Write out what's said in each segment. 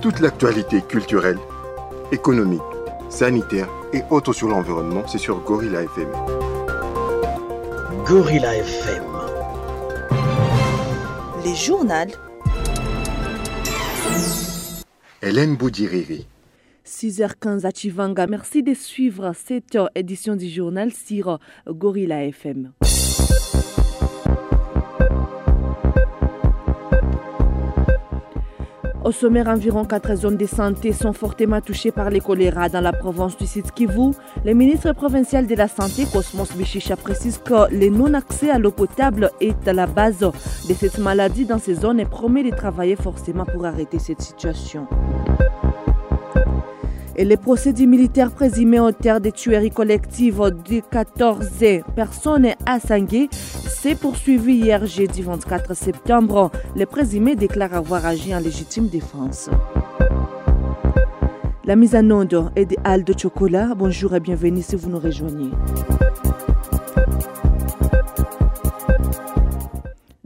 Toute l'actualité culturelle, économique, sanitaire et autres sur l'environnement, c'est sur Gorilla FM. Gorilla FM. Les journaux. Hélène Boudiriri. 6h15 à Chivanga. Merci de suivre cette édition du journal sur Gorilla FM. Au sommaire, environ quatre zones de santé sont fortement touchées par les choléra dans la province du Sud Kivu. Le ministre provincial de la Santé, Cosmos Bichicha, précise que le non-accès à l'eau potable est à la base de cette maladie dans ces zones et promet de travailler forcément pour arrêter cette situation. Et les procédés militaires présumés en terre des tueries collectives de 14 personnes à s'est poursuivi hier jeudi 24 septembre. Les présumés déclarent avoir agi en légitime défense. La mise en onde est de Aldo Chocolat. Bonjour et bienvenue si vous nous rejoignez.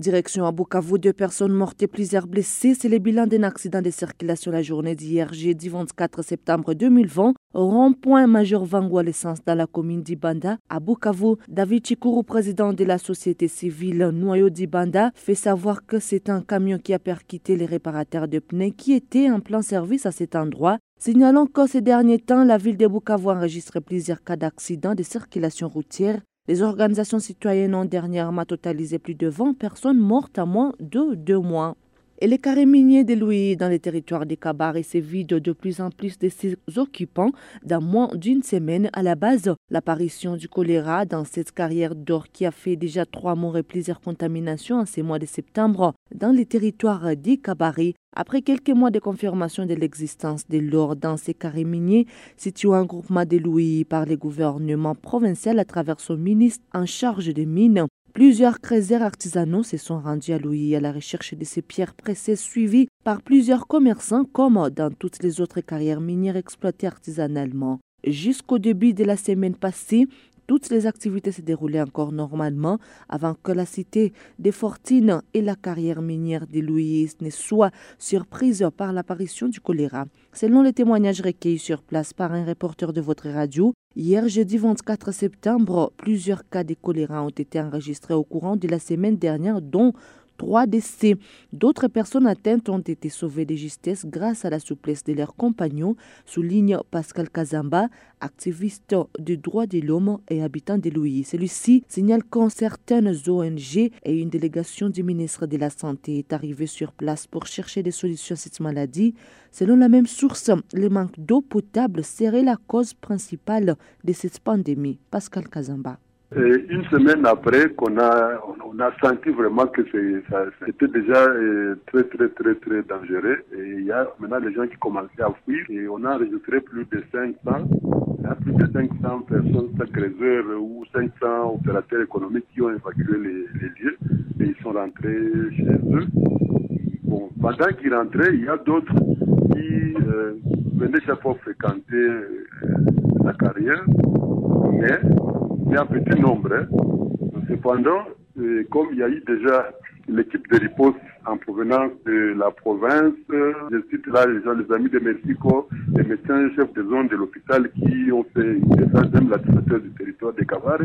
Direction à Bukavu, deux personnes mortes et plusieurs blessées. C'est le bilan d'un accident de circulation la journée d'hier, jeudi 24 septembre 2020, au rond-point Major Vangwa l'essence dans la commune d'Ibanda. À Bukavu, David Chikuru, président de la société civile Noyau d'Ibanda, fait savoir que c'est un camion qui a percuté les réparateurs de pneus qui étaient en plein service à cet endroit. Signalant que ces derniers temps, la ville de Bukavu a enregistré plusieurs cas d'accidents de circulation routière les organisations citoyennes ont dernièrement totalisé plus de 20 personnes mortes à moins de deux mois. Et les carrés miniers de Louis dans les territoires des Cabarets se vident de plus en plus de ses occupants dans moins d'une semaine. À la base, l'apparition du choléra dans cette carrière d'or qui a fait déjà trois morts et plusieurs contaminations en ces mois de septembre dans les territoires des Cabarets après quelques mois de confirmation de l'existence de l'or dans ces carrés miniers, situés en groupement de Louis par le gouvernement provincial à travers son ministre en charge des mines, Plusieurs crézers artisanaux se sont rendus à Louis à la recherche de ces pierres précieuses suivies par plusieurs commerçants comme dans toutes les autres carrières minières exploitées artisanalement. Jusqu'au début de la semaine passée, toutes les activités se déroulaient encore normalement avant que la cité des Fortines et la carrière minière de Louis ne soient surprises par l'apparition du choléra. Selon les témoignages recueillis sur place par un reporter de votre radio, hier jeudi 24 septembre, plusieurs cas de choléra ont été enregistrés au courant de la semaine dernière, dont trois décès. D'autres personnes atteintes ont été sauvées de justesse grâce à la souplesse de leurs compagnons, souligne Pascal Kazamba, activiste des droits de l'homme et habitant de Louis. Celui-ci signale qu'en certaines ONG et une délégation du ministre de la Santé est arrivée sur place pour chercher des solutions à cette maladie. Selon la même source, le manque d'eau potable serait la cause principale de cette pandémie. Pascal Kazamba. Une semaine après qu'on a, on a senti vraiment que c'était déjà euh, très très très très dangereux. Et il y a maintenant des gens qui commençaient à fuir et on a enregistré plus de 500, il y a plus de 500 personnes, 5 réserves ou 500 opérateurs économiques qui ont évacué les, les lieux et ils sont rentrés chez eux. Bon, pendant qu'ils rentraient, il y a d'autres qui euh, venaient chaque fois fréquenter euh, la carrière, mais en petit nombre. Hein. Cependant, euh, comme il y a eu déjà l'équipe de riposte en provenance de la province, je cite là les gens, les amis de Mexico, les médecins chefs de zone de l'hôpital qui ont fait défense, même l'administrateur du territoire de Cavare,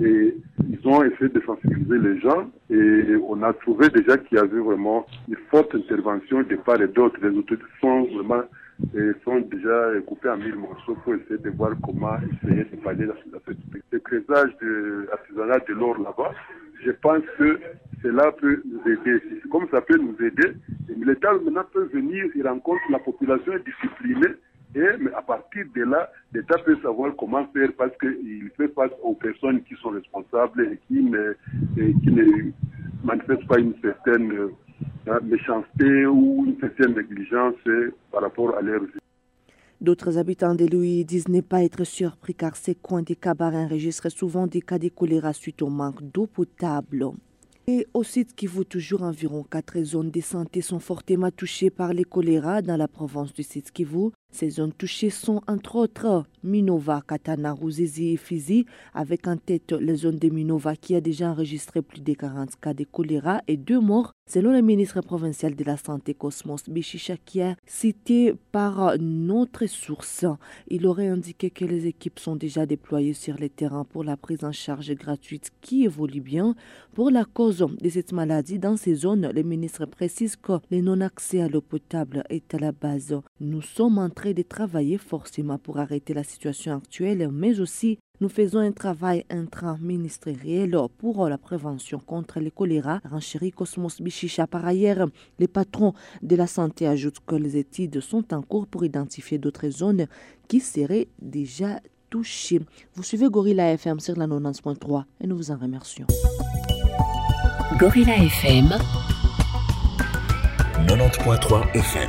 et ils ont essayé de sensibiliser les gens et on a trouvé déjà qu'il y avait vraiment une forte intervention de part et d'autre. Les autorités sont vraiment sont déjà coupés en mille morceaux pour essayer de voir comment essayer de pallier la, le creusage de artisanat de l'or là-bas. Je pense que cela peut nous aider. Comme ça peut nous aider, l'État maintenant peut venir, il rencontre la population disciplinée et mais à partir de là, l'État peut savoir comment faire parce qu'il fait face aux personnes qui sont responsables qui ne, et qui ne manifestent pas une certaine méchanceté ou une certaine négligence par rapport à vie. D'autres habitants de Louis disent ne pas être surpris car ces coins des cabarets enregistrent souvent des cas de choléra suite au manque d'eau potable. Et au site Kivu, toujours environ quatre zones de santé sont fortement touchées par les choléra dans la province du site Kivu. Ces zones touchées sont entre autres Minova, Katana, Ruzizi et Fizi, avec en tête la zone de Minova qui a déjà enregistré plus de 40 cas de choléra et deux morts Selon le ministre provincial de la Santé Cosmos Bichichakia, cité par notre source, il aurait indiqué que les équipes sont déjà déployées sur les terrains pour la prise en charge gratuite qui évolue bien. Pour la cause de cette maladie dans ces zones, le ministre précise que le non-accès à l'eau potable est à la base. Nous sommes en train de travailler forcément pour arrêter la situation actuelle, mais aussi nous faisons un travail intraministériel pour la prévention contre le choléra, renchérit Cosmos Bichicha. Par ailleurs, les patrons de la santé ajoutent que les études sont en cours pour identifier d'autres zones qui seraient déjà touchées. Vous suivez Gorilla FM sur la 90.3 et nous vous en remercions. Gorilla FM 90.3 FM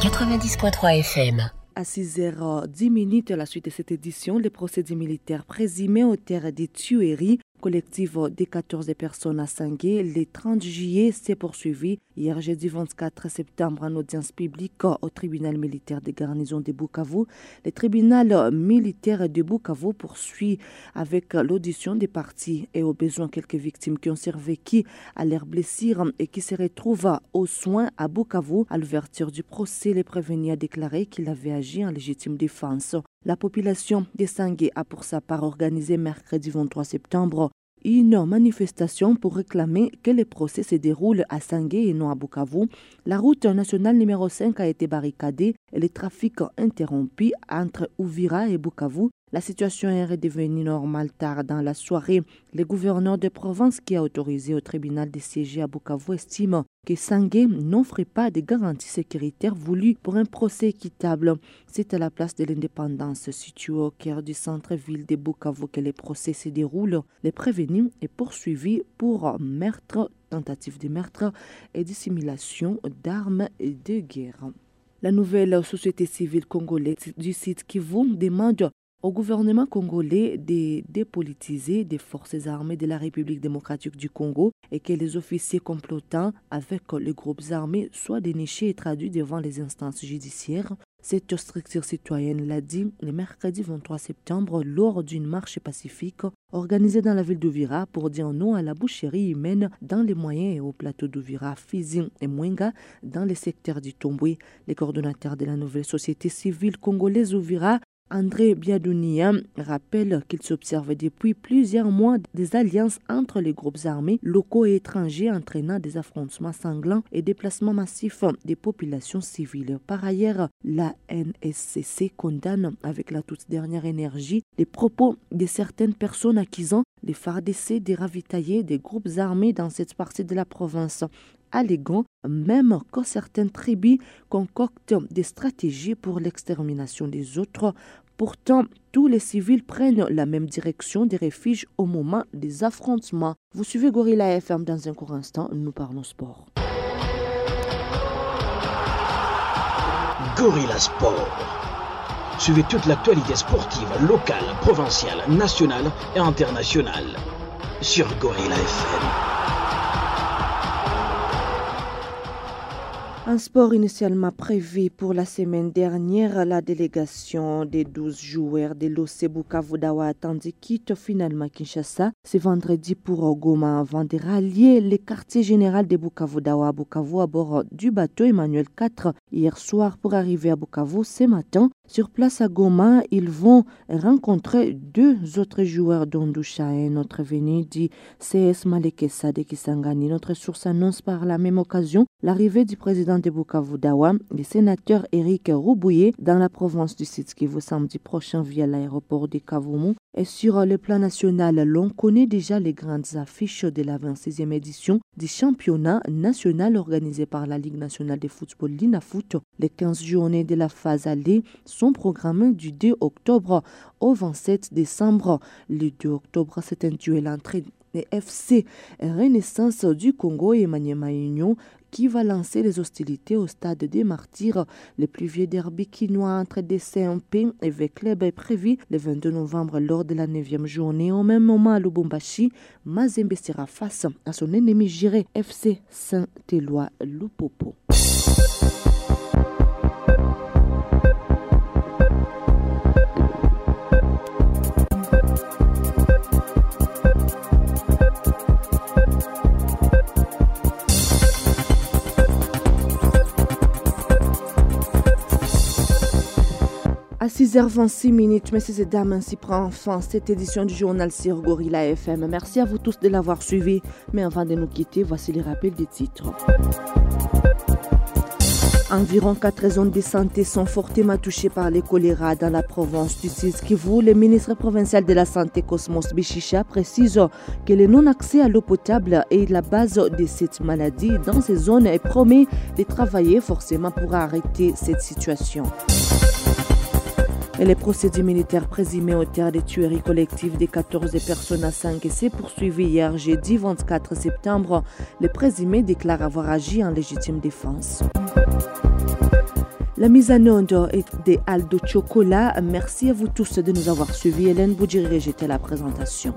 90.3 FM à 6h10 à la suite de cette édition, les procédés militaires présumés au terre des tueries collective des 14 personnes à Sangué le 30 juillet s'est poursuivi hier jeudi 24 septembre en audience publique au tribunal militaire de garnison de Bukavu. Le tribunal militaire de Bukavu poursuit avec l'audition des parties et au besoin quelques victimes qui ont survécu à leurs blessures et qui se retrouvent aux soins à Bukavu. À l'ouverture du procès, le prévenu a déclaré qu'il avait agi en légitime défense. La population de Sangué a pour sa part organisé mercredi 23 septembre une manifestation pour réclamer que les procès se déroulent à Sangué et non à Bukavu. La route nationale numéro 5 a été barricadée et le trafic interrompu entre Ouvira et Bukavu la situation est redevenue normale tard dans la soirée. Le gouverneur de province qui a autorisé au tribunal de siéger à Bukavu estime que Sangué n'offre pas de garanties sécuritaires voulues pour un procès équitable. C'est à la place de l'indépendance située au cœur du centre-ville de Bukavu que les procès se déroulent. Le prévenu est poursuivi pour meurtre, tentative de meurtre et dissimulation d'armes de guerre. La nouvelle société civile congolaise du site Kivu demande au gouvernement congolais de dépolitiser des forces armées de la République démocratique du Congo et que les officiers complotants avec les groupes armés soient dénichés et traduits devant les instances judiciaires. Cette structure citoyenne l'a dit le mercredi 23 septembre lors d'une marche pacifique organisée dans la ville d'Ouvira pour dire non à la boucherie humaine dans les moyens et au plateau d'Ouvira, Fizi et Mwenga dans les secteurs du Tomboué. Les coordonnateurs de la nouvelle société civile congolaise Ouvira André Biadounia rappelle qu'il s'observe depuis plusieurs mois des alliances entre les groupes armés locaux et étrangers entraînant des affrontements sanglants et déplacements massifs des populations civiles. Par ailleurs, la NSCC condamne avec la toute dernière énergie les propos de certaines personnes accusant les FARDC de ravitailler des groupes armés dans cette partie de la province alléguant même que certaines tribus concoctent des stratégies pour l'extermination des autres. Pourtant, tous les civils prennent la même direction des refuges au moment des affrontements. Vous suivez Gorilla FM dans un court instant, nous parlons sport. Gorilla Sport. Suivez toute l'actualité sportive locale, provinciale, nationale et internationale sur Gorilla FM. Un sport initialement prévu pour la semaine dernière, la délégation des 12 joueurs de l'OC Bukavu Dawa attendu quitte finalement Kinshasa ce vendredi pour Goma avant de rallier le quartier général de Bukavu Dawa à Bukavu à bord du bateau Emmanuel 4 hier soir pour arriver à Bukavu ce matin. Sur place à Goma, ils vont rencontrer deux autres joueurs d'Ondoucha et notre venu dit CS Malekesa de Kisangani. Notre source annonce par la même occasion l'arrivée du président de Bukavu Dawa, le sénateur Eric Roubouye, dans la province du Sud Kivu samedi prochain via l'aéroport de Kavumu. Et sur le plan national, l'on connaît déjà les grandes affiches de la 26e édition du championnat national organisé par la Ligue nationale de football l'INAFOOT. Les 15 journées de la phase allée sont programmées du 2 octobre au 27 décembre. Le 2 octobre, c'est un duel entre FC Renaissance du Congo et Maniema Union qui va lancer les hostilités au stade des Martyrs. Le plus vieux derby quinois entre DCMP et Vecleb est prévu le 22 novembre lors de la 9e journée. Au même moment à Lubumbashi, Mazembe sera face à son ennemi géré FC Saint-Éloi Lupopo. À 6h26 minutes, messieurs et dames, ainsi prend fin cette édition du journal sur Gorilla FM. Merci à vous tous de l'avoir suivi. Mais avant de nous quitter, voici les rappels des titres. Environ quatre zones de santé sont fortement touchées par les choléra dans la province du Kivu. Le ministre provincial de la Santé Cosmos Bichicha précise que le non-accès à l'eau potable est la base de cette maladie dans ces zones et promet de travailler forcément pour arrêter cette situation les procédures militaires présumées au terre des tueries collectives des 14 personnes à 5 s'est poursuivi hier jeudi 24 septembre. Les présumés déclarent avoir agi en légitime défense. La mise en onde est de Aldo Chocolat. Merci à vous tous de nous avoir suivis. Hélène Boudjiri, j'étais la présentation.